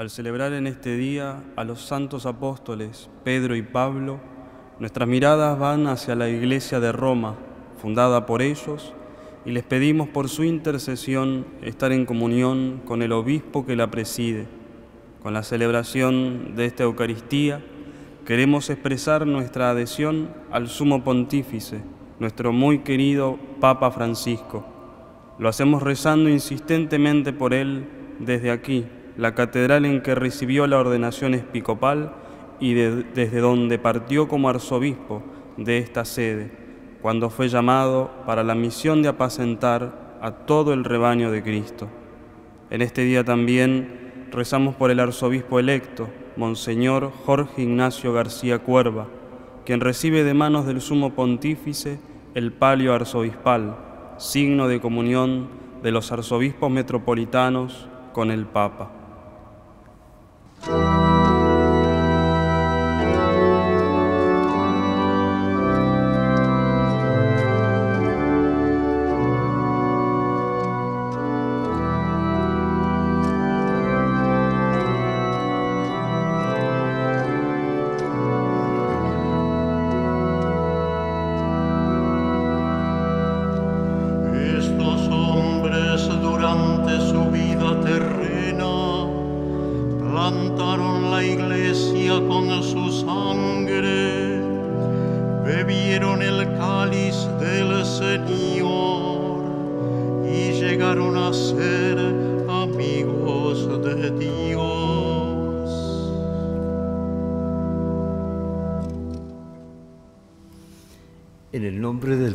Al celebrar en este día a los santos apóstoles Pedro y Pablo, nuestras miradas van hacia la iglesia de Roma, fundada por ellos, y les pedimos por su intercesión estar en comunión con el obispo que la preside. Con la celebración de esta Eucaristía, queremos expresar nuestra adhesión al sumo pontífice, nuestro muy querido Papa Francisco. Lo hacemos rezando insistentemente por él desde aquí, la catedral en que recibió la ordenación episcopal y desde donde partió como arzobispo de esta sede, cuando fue llamado para la misión de apacentar a todo el rebaño de Cristo. En este día también rezamos por el arzobispo electo, Monseñor Jorge Ignacio García Cuerva, quien recibe de manos del sumo pontífice el palio arzobispal, signo de comunión de los arzobispos metropolitanos con el Papa. En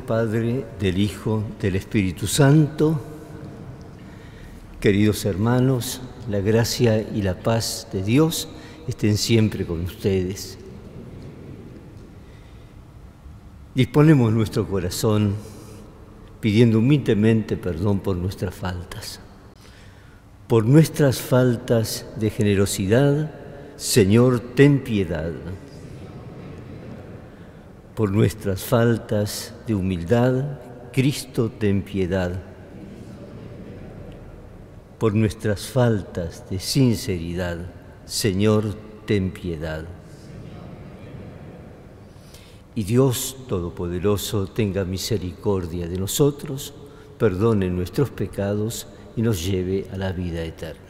Padre, del Hijo, del Espíritu Santo, queridos hermanos, la gracia y la paz de Dios estén siempre con ustedes. Disponemos nuestro corazón pidiendo humildemente perdón por nuestras faltas. Por nuestras faltas de generosidad, Señor, ten piedad por nuestras faltas de humildad, Cristo ten piedad. Por nuestras faltas de sinceridad, Señor, ten piedad. Y Dios Todopoderoso tenga misericordia de nosotros, perdone nuestros pecados y nos lleve a la vida eterna.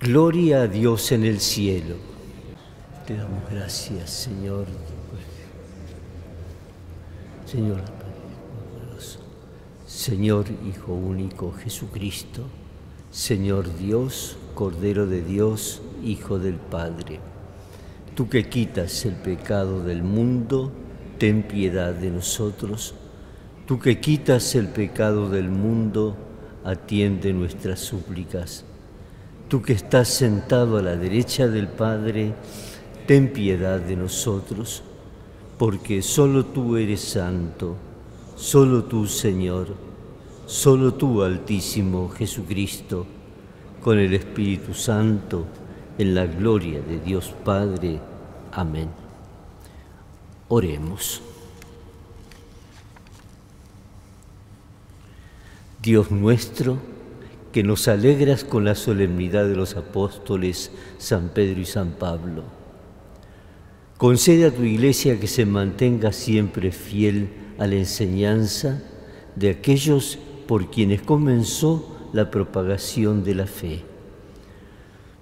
Gloria a Dios en el cielo te damos gracias, Señor. Señor, Señor Hijo único Jesucristo, Señor Dios, Cordero de Dios, Hijo del Padre. Tú que quitas el pecado del mundo, ten piedad de nosotros. Tú que quitas el pecado del mundo, atiende nuestras súplicas. Tú que estás sentado a la derecha del Padre, ten piedad de nosotros, porque solo tú eres santo, solo tú, Señor, solo tú, Altísimo Jesucristo, con el Espíritu Santo, en la gloria de Dios Padre. Amén. Oremos. Dios nuestro, que nos alegras con la solemnidad de los apóstoles San Pedro y San Pablo Concede a tu iglesia que se mantenga siempre fiel a la enseñanza de aquellos por quienes comenzó la propagación de la fe.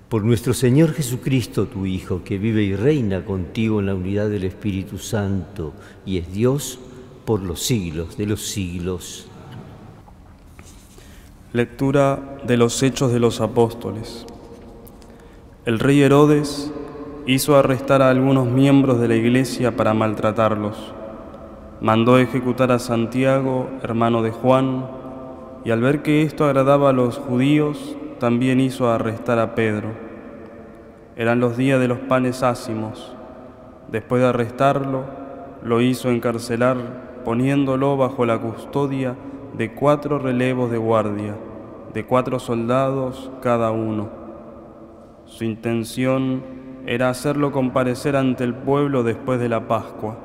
Por nuestro Señor Jesucristo, tu Hijo, que vive y reina contigo en la unidad del Espíritu Santo y es Dios por los siglos de los siglos. Lectura de los Hechos de los Apóstoles. El rey Herodes hizo arrestar a algunos miembros de la iglesia para maltratarlos. Mandó ejecutar a Santiago, hermano de Juan, y al ver que esto agradaba a los judíos, también hizo arrestar a Pedro. Eran los días de los panes ácimos. Después de arrestarlo, lo hizo encarcelar, poniéndolo bajo la custodia de cuatro relevos de guardia, de cuatro soldados cada uno. Su intención era hacerlo comparecer ante el pueblo después de la Pascua.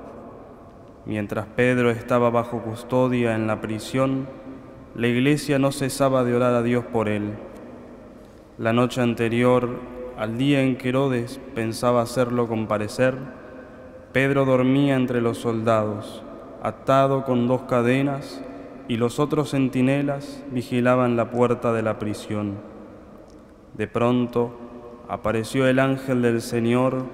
Mientras Pedro estaba bajo custodia en la prisión, la iglesia no cesaba de orar a Dios por él. La noche anterior, al día en que Herodes pensaba hacerlo comparecer, Pedro dormía entre los soldados, atado con dos cadenas, y los otros centinelas vigilaban la puerta de la prisión. De pronto apareció el ángel del Señor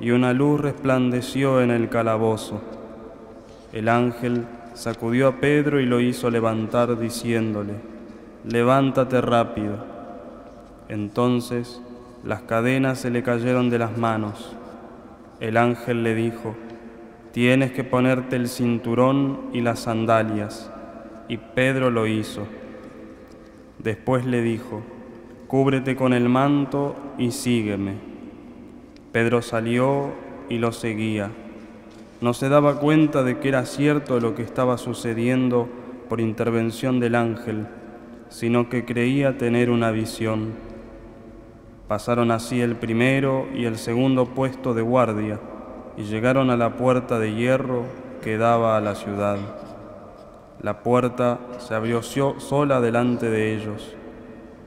y una luz resplandeció en el calabozo. El ángel sacudió a Pedro y lo hizo levantar diciéndole, levántate rápido. Entonces las cadenas se le cayeron de las manos. El ángel le dijo, tienes que ponerte el cinturón y las sandalias. Y Pedro lo hizo. Después le dijo, cúbrete con el manto y sígueme. Pedro salió y lo seguía. No se daba cuenta de que era cierto lo que estaba sucediendo por intervención del ángel, sino que creía tener una visión. Pasaron así el primero y el segundo puesto de guardia y llegaron a la puerta de hierro que daba a la ciudad. La puerta se abrió sola delante de ellos.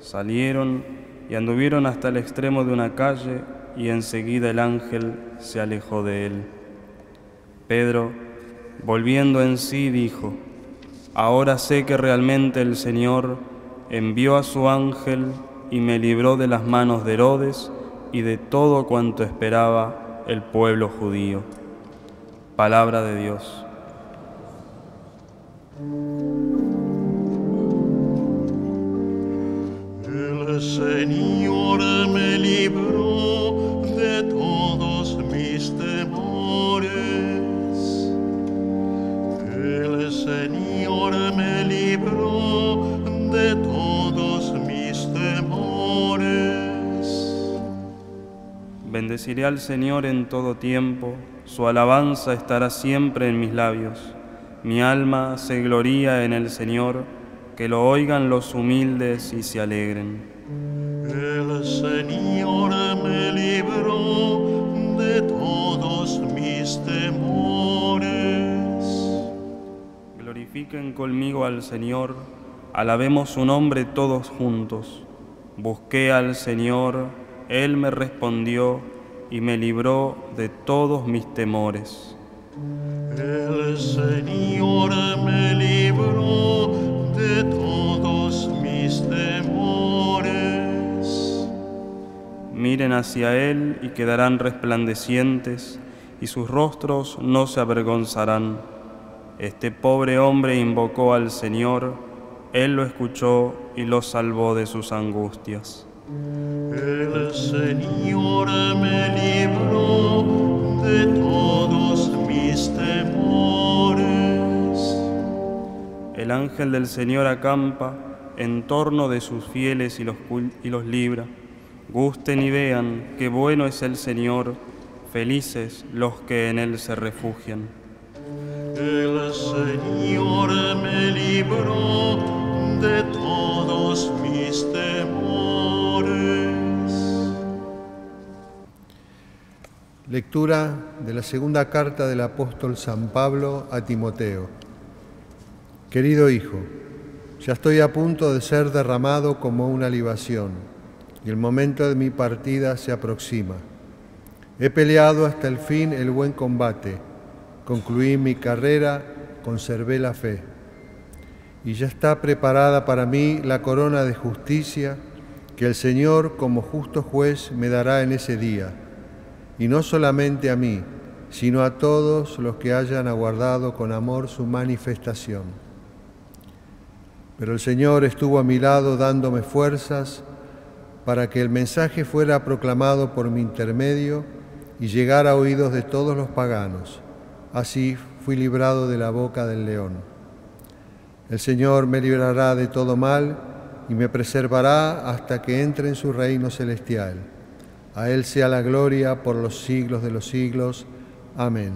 Salieron y anduvieron hasta el extremo de una calle y enseguida el ángel se alejó de él. Pedro, volviendo en sí, dijo, Ahora sé que realmente el Señor envió a su ángel y me libró de las manos de Herodes y de todo cuanto esperaba el pueblo judío. Palabra de Dios. El Señor me libró de todos mis temores. El Señor me libró de todos mis temores. Bendeciré al Señor en todo tiempo, su alabanza estará siempre en mis labios. Mi alma se gloría en el Señor, que lo oigan los humildes y se alegren. Glorifiquen conmigo al Señor, alabemos su nombre todos juntos. Busqué al Señor, Él me respondió y me libró de todos mis temores. El Señor me libró de todos mis temores. Miren hacia Él y quedarán resplandecientes, y sus rostros no se avergonzarán. Este pobre hombre invocó al Señor, Él lo escuchó y lo salvó de sus angustias. El Señor me libró de todos mis temores. El ángel del Señor acampa en torno de sus fieles y los, y los libra. Gusten y vean qué bueno es el Señor, felices los que en Él se refugian. El Señor me libró de todos mis temores. Lectura de la segunda carta del apóstol San Pablo a Timoteo. Querido hijo, ya estoy a punto de ser derramado como una libación y el momento de mi partida se aproxima. He peleado hasta el fin el buen combate, concluí mi carrera, conservé la fe y ya está preparada para mí la corona de justicia que el Señor como justo juez me dará en ese día y no solamente a mí, sino a todos los que hayan aguardado con amor su manifestación. Pero el Señor estuvo a mi lado dándome fuerzas para que el mensaje fuera proclamado por mi intermedio y llegara a oídos de todos los paganos. Así fui librado de la boca del león. El Señor me librará de todo mal y me preservará hasta que entre en su reino celestial. A Él sea la gloria por los siglos de los siglos. Amén.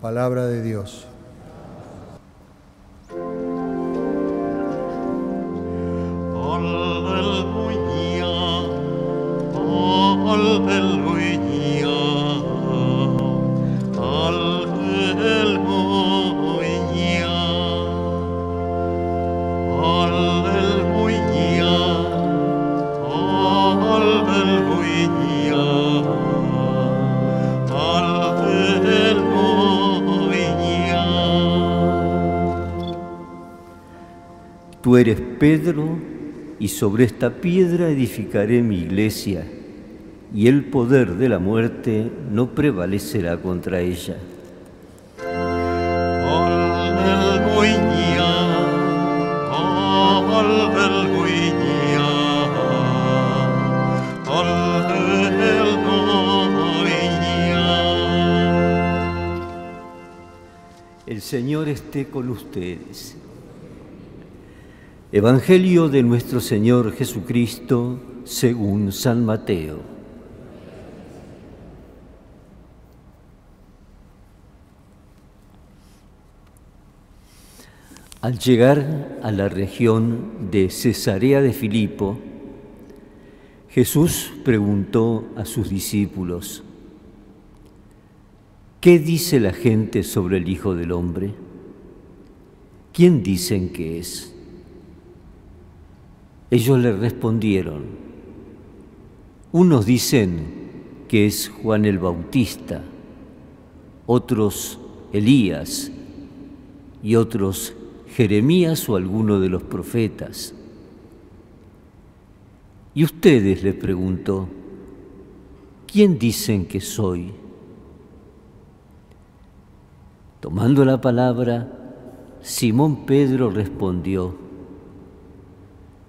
Palabra de Dios. Aleluya, aleluya, Tú eres Pedro, y sobre esta piedra edificaré mi iglesia, y el poder de la muerte no prevalecerá contra ella. El Señor esté con ustedes. Evangelio de nuestro Señor Jesucristo según San Mateo. Al llegar a la región de Cesarea de Filipo, Jesús preguntó a sus discípulos, ¿qué dice la gente sobre el Hijo del Hombre? ¿Quién dicen que es? Ellos le respondieron, unos dicen que es Juan el Bautista, otros Elías y otros Jeremías o alguno de los profetas. Y ustedes, le preguntó, ¿quién dicen que soy? Tomando la palabra, Simón Pedro respondió,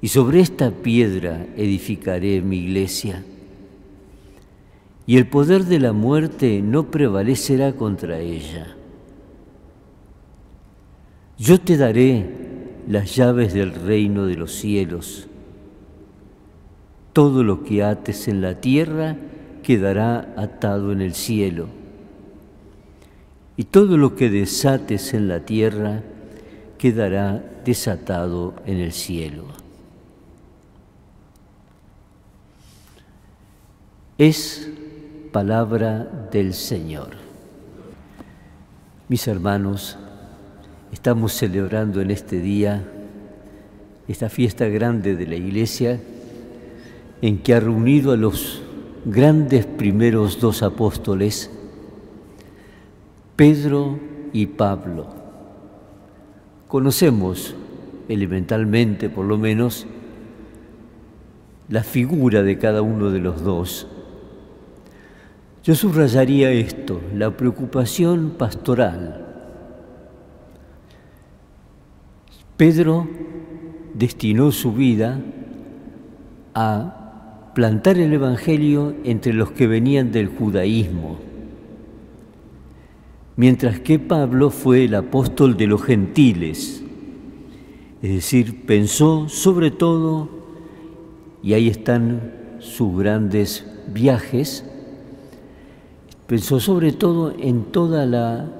y sobre esta piedra edificaré mi iglesia, y el poder de la muerte no prevalecerá contra ella. Yo te daré las llaves del reino de los cielos. Todo lo que ates en la tierra quedará atado en el cielo, y todo lo que desates en la tierra quedará desatado en el cielo. Es palabra del Señor. Mis hermanos, estamos celebrando en este día esta fiesta grande de la Iglesia en que ha reunido a los grandes primeros dos apóstoles, Pedro y Pablo. Conocemos elementalmente, por lo menos, la figura de cada uno de los dos. Yo subrayaría esto, la preocupación pastoral. Pedro destinó su vida a plantar el Evangelio entre los que venían del judaísmo, mientras que Pablo fue el apóstol de los gentiles, es decir, pensó sobre todo, y ahí están sus grandes viajes, pensó sobre todo en toda la,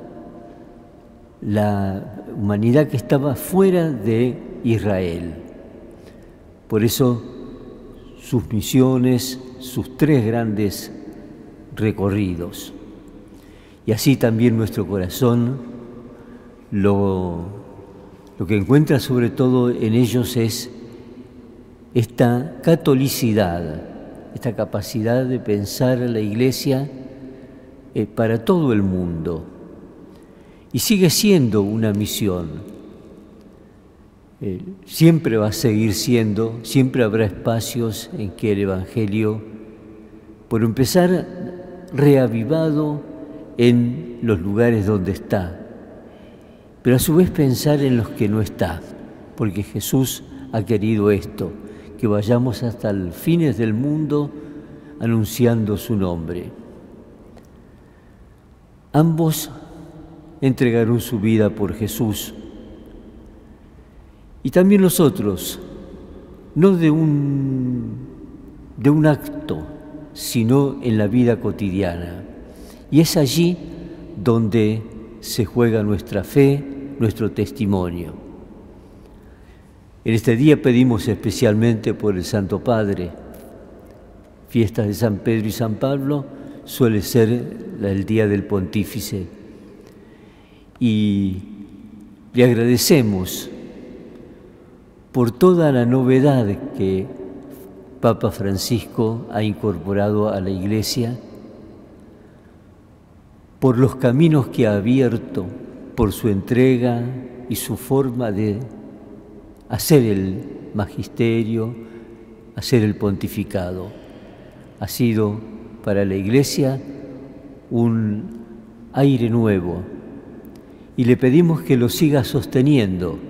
humanidad que estaba fuera de Israel. Por eso sus misiones, sus tres grandes recorridos. Y así también nuestro corazón lo, lo que encuentra sobre todo en ellos es esta catolicidad, esta capacidad de pensar la iglesia eh, para todo el mundo. Y sigue siendo una misión. Eh, siempre va a seguir siendo, siempre habrá espacios en que el Evangelio, por empezar, reavivado en los lugares donde está, pero a su vez pensar en los que no está, porque Jesús ha querido esto, que vayamos hasta los fines del mundo anunciando su nombre. Ambos entregaron su vida por Jesús. Y también nosotros, no de un, de un acto, sino en la vida cotidiana. Y es allí donde se juega nuestra fe, nuestro testimonio. En este día pedimos especialmente por el Santo Padre. Fiestas de San Pedro y San Pablo suele ser el día del pontífice. Y le agradecemos por toda la novedad que Papa Francisco ha incorporado a la Iglesia, por los caminos que ha abierto, por su entrega y su forma de hacer el magisterio, hacer el pontificado. Ha sido para la Iglesia un aire nuevo y le pedimos que lo siga sosteniendo.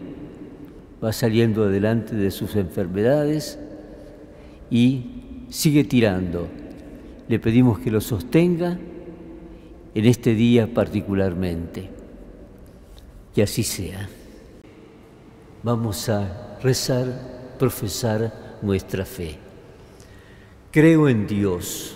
Va saliendo adelante de sus enfermedades y sigue tirando. Le pedimos que lo sostenga en este día particularmente. Que así sea. Vamos a rezar, profesar nuestra fe. Creo en Dios,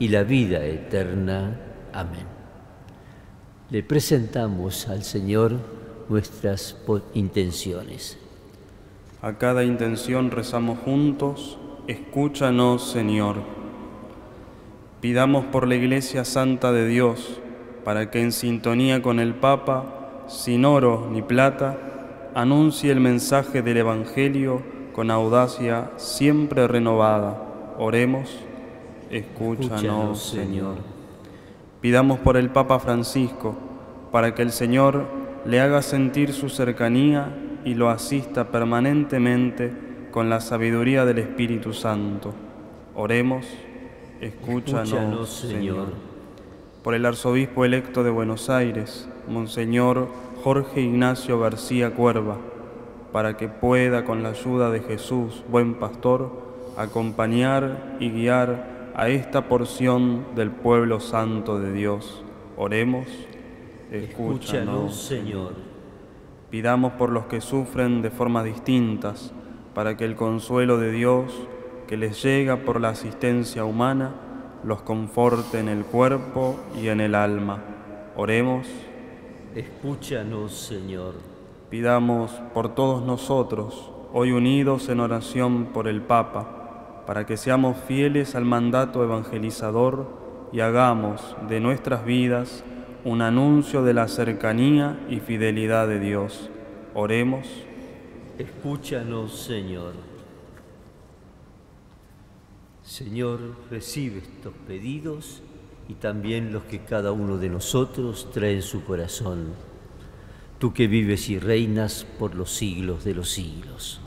y la vida eterna. Amén. Le presentamos al Señor nuestras intenciones. A cada intención rezamos juntos, escúchanos Señor. Pidamos por la Iglesia Santa de Dios, para que en sintonía con el Papa, sin oro ni plata, anuncie el mensaje del Evangelio con audacia siempre renovada. Oremos escúchanos, Señor. Pidamos por el Papa Francisco, para que el Señor le haga sentir su cercanía y lo asista permanentemente con la sabiduría del Espíritu Santo. Oremos, escúchanos, Señor. Por el arzobispo electo de Buenos Aires, Monseñor Jorge Ignacio García Cuerva, para que pueda, con la ayuda de Jesús, buen pastor, acompañar y guiar a esta porción del pueblo santo de Dios. Oremos, escúchanos, Señor. Pidamos por los que sufren de formas distintas, para que el consuelo de Dios, que les llega por la asistencia humana, los conforte en el cuerpo y en el alma. Oremos. Escúchanos, Señor. Pidamos por todos nosotros, hoy unidos en oración por el Papa, para que seamos fieles al mandato evangelizador y hagamos de nuestras vidas un anuncio de la cercanía y fidelidad de Dios. Oremos. Escúchanos, Señor. Señor, recibe estos pedidos y también los que cada uno de nosotros trae en su corazón. Tú que vives y reinas por los siglos de los siglos.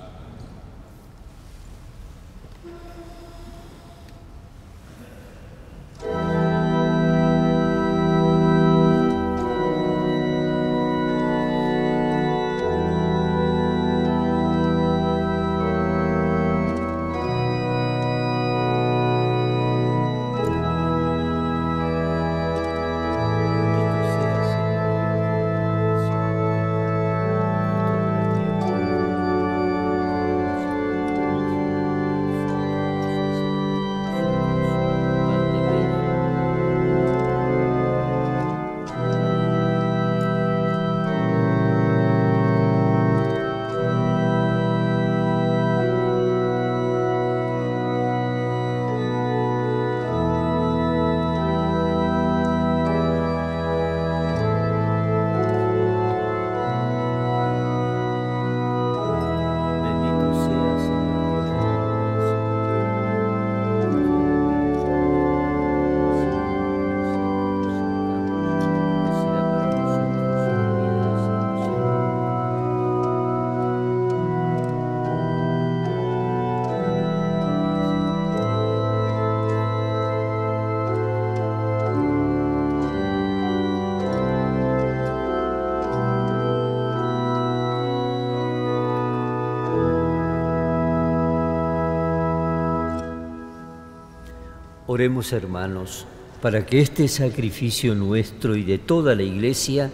Oremos hermanos, para que este sacrificio nuestro y de toda la Iglesia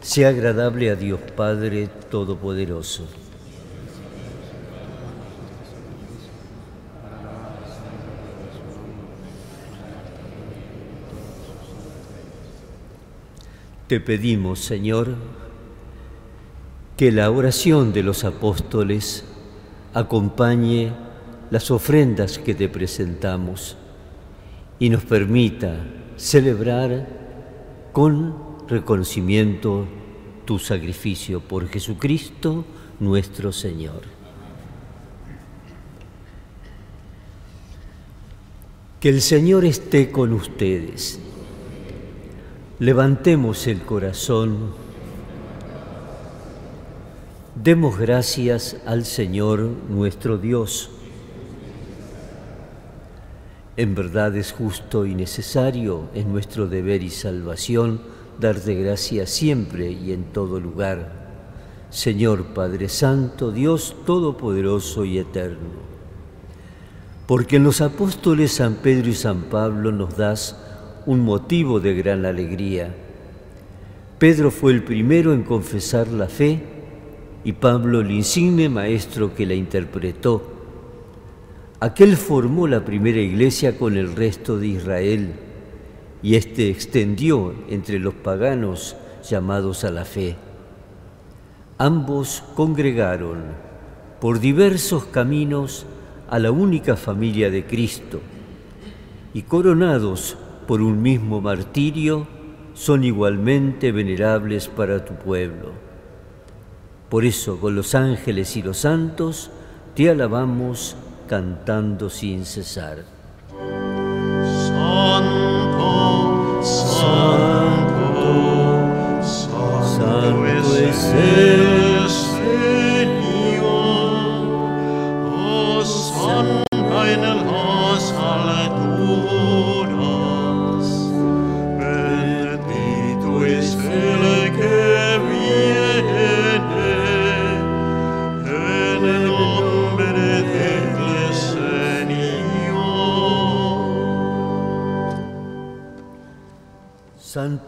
sea agradable a Dios Padre Todopoderoso. Te pedimos, Señor, que la oración de los apóstoles acompañe las ofrendas que te presentamos y nos permita celebrar con reconocimiento tu sacrificio por Jesucristo nuestro Señor. Que el Señor esté con ustedes Levantemos el corazón, demos gracias al Señor nuestro Dios. En verdad es justo y necesario, en nuestro deber y salvación, darte gracias siempre y en todo lugar. Señor Padre Santo, Dios Todopoderoso y Eterno. Porque en los apóstoles San Pedro y San Pablo nos das un motivo de gran alegría. Pedro fue el primero en confesar la fe y Pablo el insigne maestro que la interpretó. Aquel formó la primera iglesia con el resto de Israel y éste extendió entre los paganos llamados a la fe. Ambos congregaron por diversos caminos a la única familia de Cristo y coronados por un mismo martirio son igualmente venerables para tu pueblo. Por eso con los ángeles y los santos te alabamos cantando sin cesar. Santo, santo, santo, es el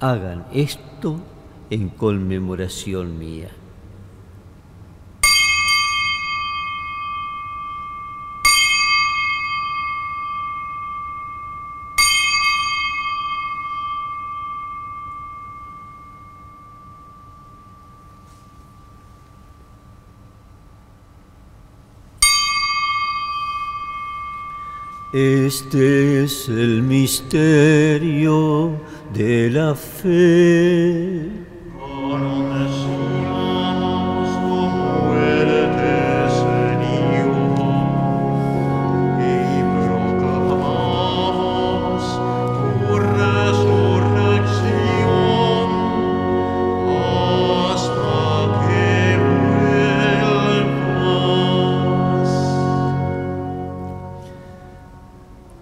Hagan esto en conmemoración mía. Este es el misterio de la fe.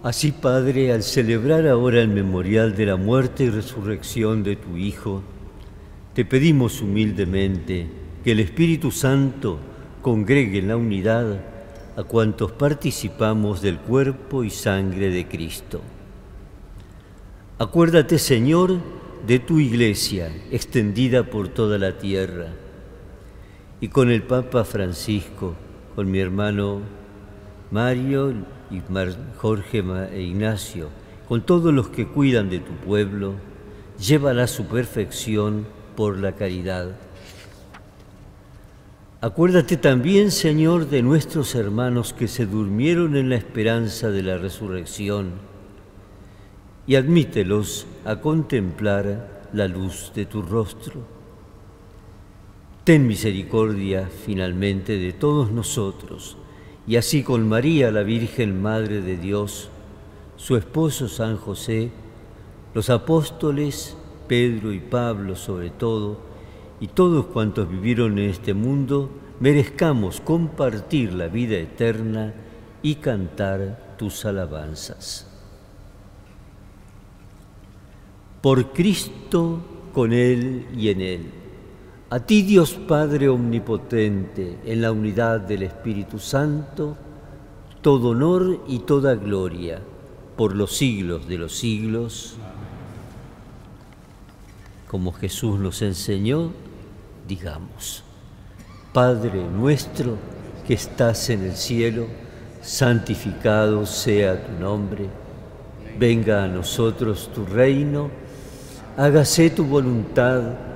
Así, Padre, al celebrar ahora el memorial de la muerte y resurrección de tu Hijo, te pedimos humildemente que el Espíritu Santo congregue en la unidad a cuantos participamos del cuerpo y sangre de Cristo. Acuérdate, Señor, de tu iglesia extendida por toda la tierra y con el Papa Francisco, con mi hermano Mario y Jorge e Ignacio, con todos los que cuidan de tu pueblo, llévala a su perfección por la caridad. Acuérdate también, Señor, de nuestros hermanos que se durmieron en la esperanza de la resurrección y admítelos a contemplar la luz de tu rostro. Ten misericordia finalmente de todos nosotros y así con María, la Virgen Madre de Dios, su esposo San José, los apóstoles, Pedro y Pablo sobre todo, y todos cuantos vivieron en este mundo, merezcamos compartir la vida eterna y cantar tus alabanzas. Por Cristo, con Él y en Él a ti Dios Padre Omnipotente, en la unidad del Espíritu Santo, todo honor y toda gloria por los siglos de los siglos. Como Jesús nos enseñó, digamos, Padre nuestro que estás en el cielo, santificado sea tu nombre, venga a nosotros tu reino, hágase tu voluntad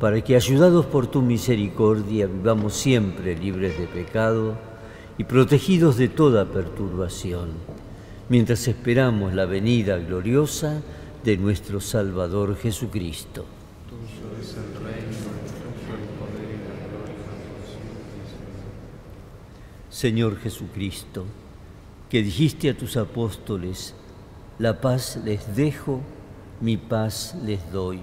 para que ayudados por tu misericordia vivamos siempre libres de pecado y protegidos de toda perturbación, mientras esperamos la venida gloriosa de nuestro Salvador Jesucristo. Señor Jesucristo, que dijiste a tus apóstoles, la paz les dejo, mi paz les doy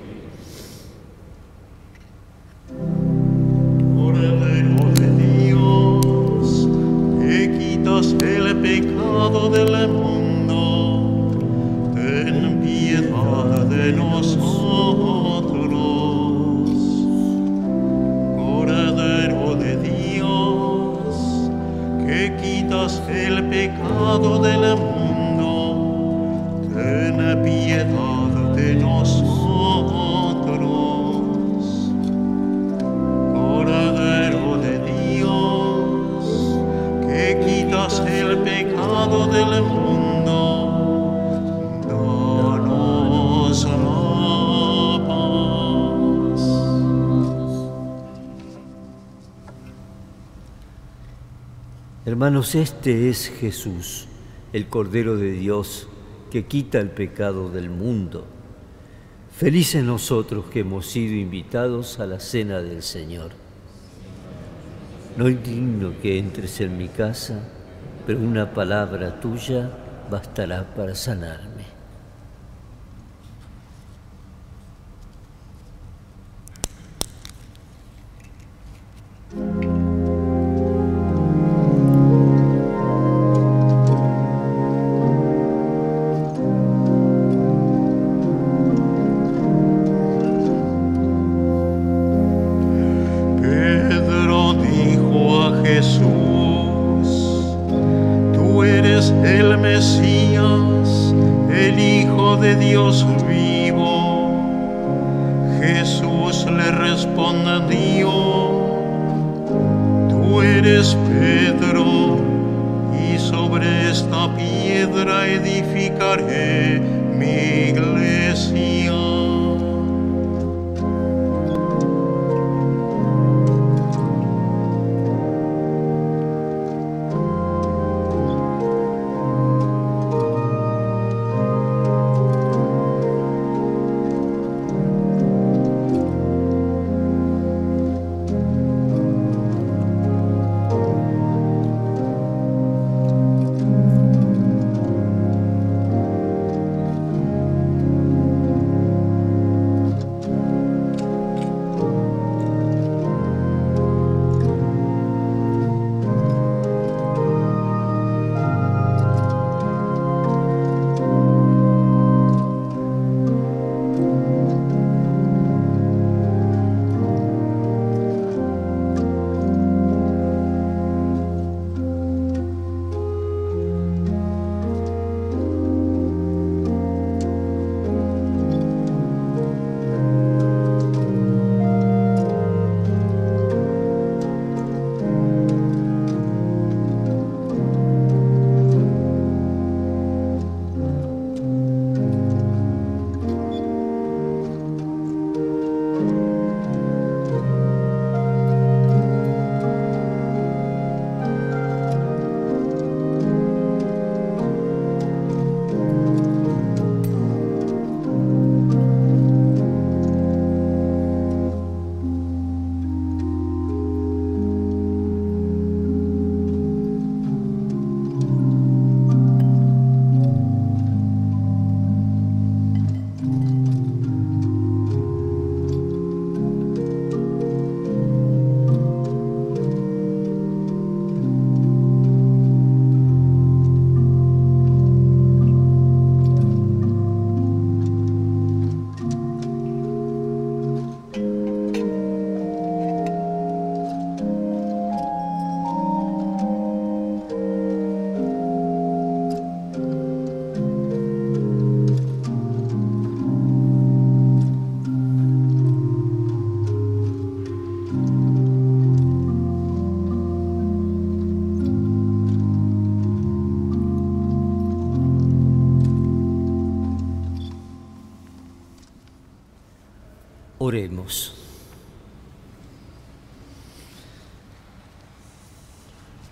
Este es Jesús, el Cordero de Dios, que quita el pecado del mundo. Felices nosotros que hemos sido invitados a la cena del Señor. No es digno que entres en mi casa pero una palabra tuya bastará para sanarme.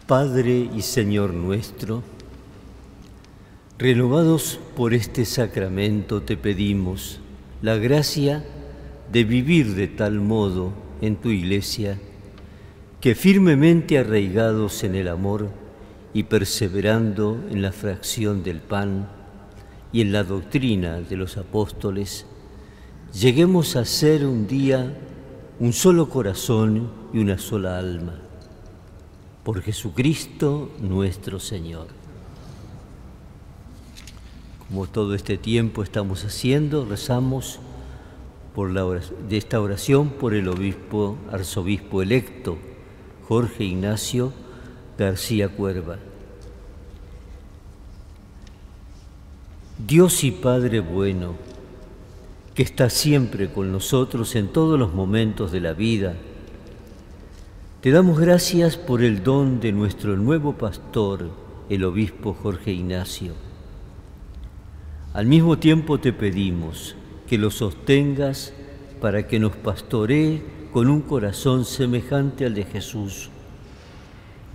Padre y Señor nuestro, renovados por este sacramento te pedimos la gracia de vivir de tal modo en tu iglesia que firmemente arraigados en el amor y perseverando en la fracción del pan y en la doctrina de los apóstoles, lleguemos a ser un día un solo corazón y una sola alma. Por Jesucristo nuestro Señor. Como todo este tiempo estamos haciendo, rezamos por la de esta oración por el obispo, arzobispo electo, Jorge Ignacio García Cuerva. Dios y Padre bueno, que está siempre con nosotros en todos los momentos de la vida. Te damos gracias por el don de nuestro nuevo pastor, el obispo Jorge Ignacio. Al mismo tiempo te pedimos que lo sostengas para que nos pastoree con un corazón semejante al de Jesús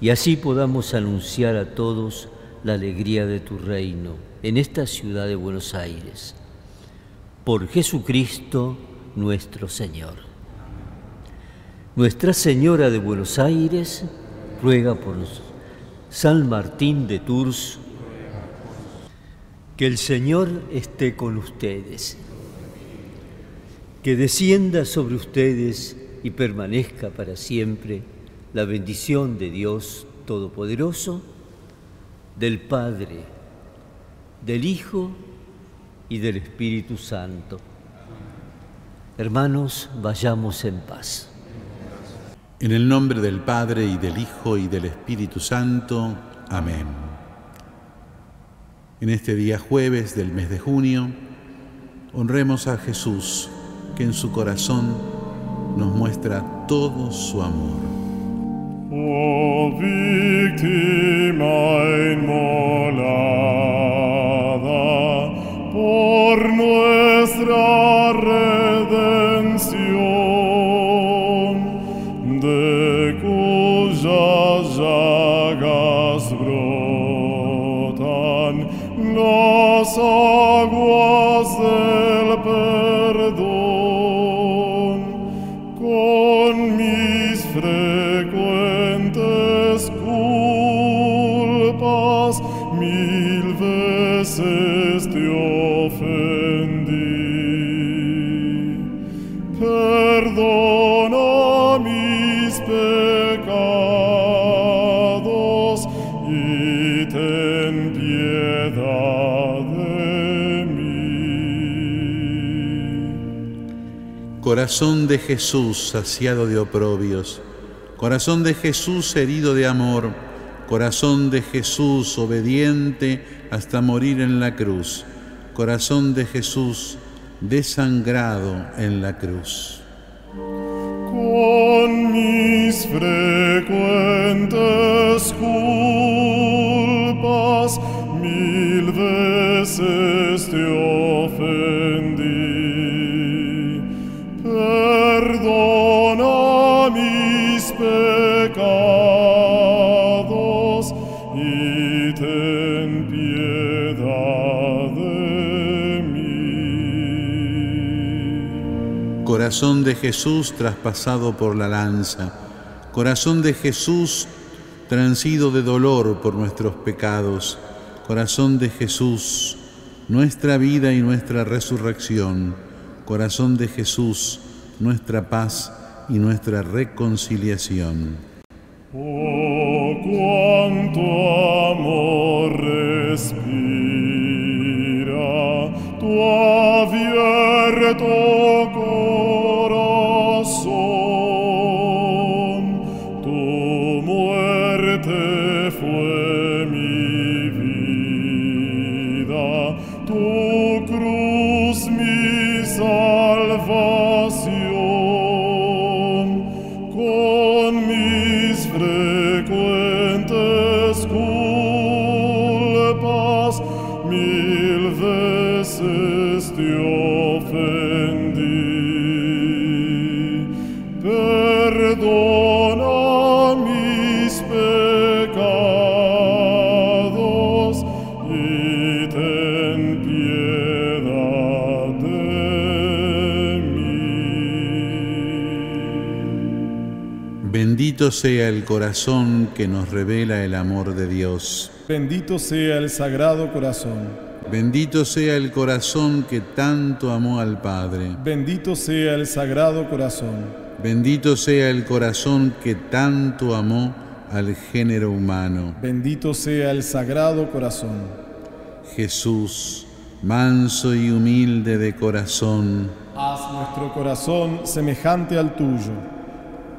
y así podamos anunciar a todos la alegría de tu reino en esta ciudad de Buenos Aires por Jesucristo nuestro Señor. Nuestra Señora de Buenos Aires ruega por San Martín de Tours. Que el Señor esté con ustedes, que descienda sobre ustedes y permanezca para siempre la bendición de Dios Todopoderoso, del Padre, del Hijo y del Espíritu Santo. Hermanos, vayamos en paz. En el nombre del Padre y del Hijo y del Espíritu Santo. Amén. En este día jueves del mes de junio, honremos a Jesús, que en su corazón nos muestra todo su amor. Oh, Corazón de Jesús saciado de oprobios, corazón de Jesús herido de amor, corazón de Jesús obediente hasta morir en la cruz, corazón de Jesús desangrado en la cruz. Corazón de Jesús traspasado por la lanza, corazón de Jesús transido de dolor por nuestros pecados, corazón de Jesús, nuestra vida y nuestra resurrección, corazón de Jesús, nuestra paz y nuestra reconciliación. Oh, Bendito sea el corazón que nos revela el amor de Dios. Bendito sea el Sagrado Corazón. Bendito sea el corazón que tanto amó al Padre. Bendito sea el Sagrado Corazón. Bendito sea el corazón que tanto amó al género humano. Bendito sea el Sagrado Corazón. Jesús, manso y humilde de corazón, Haz nuestro corazón semejante al tuyo.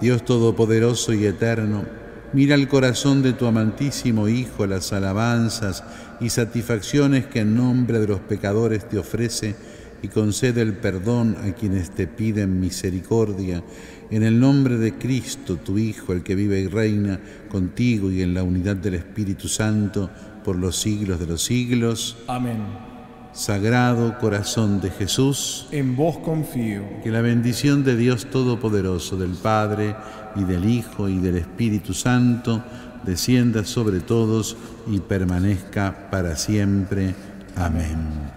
Dios Todopoderoso y Eterno, mira el corazón de tu amantísimo Hijo, las alabanzas y satisfacciones que en nombre de los pecadores te ofrece y concede el perdón a quienes te piden misericordia. En el nombre de Cristo, tu Hijo, el que vive y reina contigo y en la unidad del Espíritu Santo por los siglos de los siglos. Amén. Sagrado corazón de Jesús, En vos confío. que la bendición de Dios Todopoderoso, del Padre y del Hijo y del Espíritu Santo, descienda sobre todos y permanezca para siempre. Amén.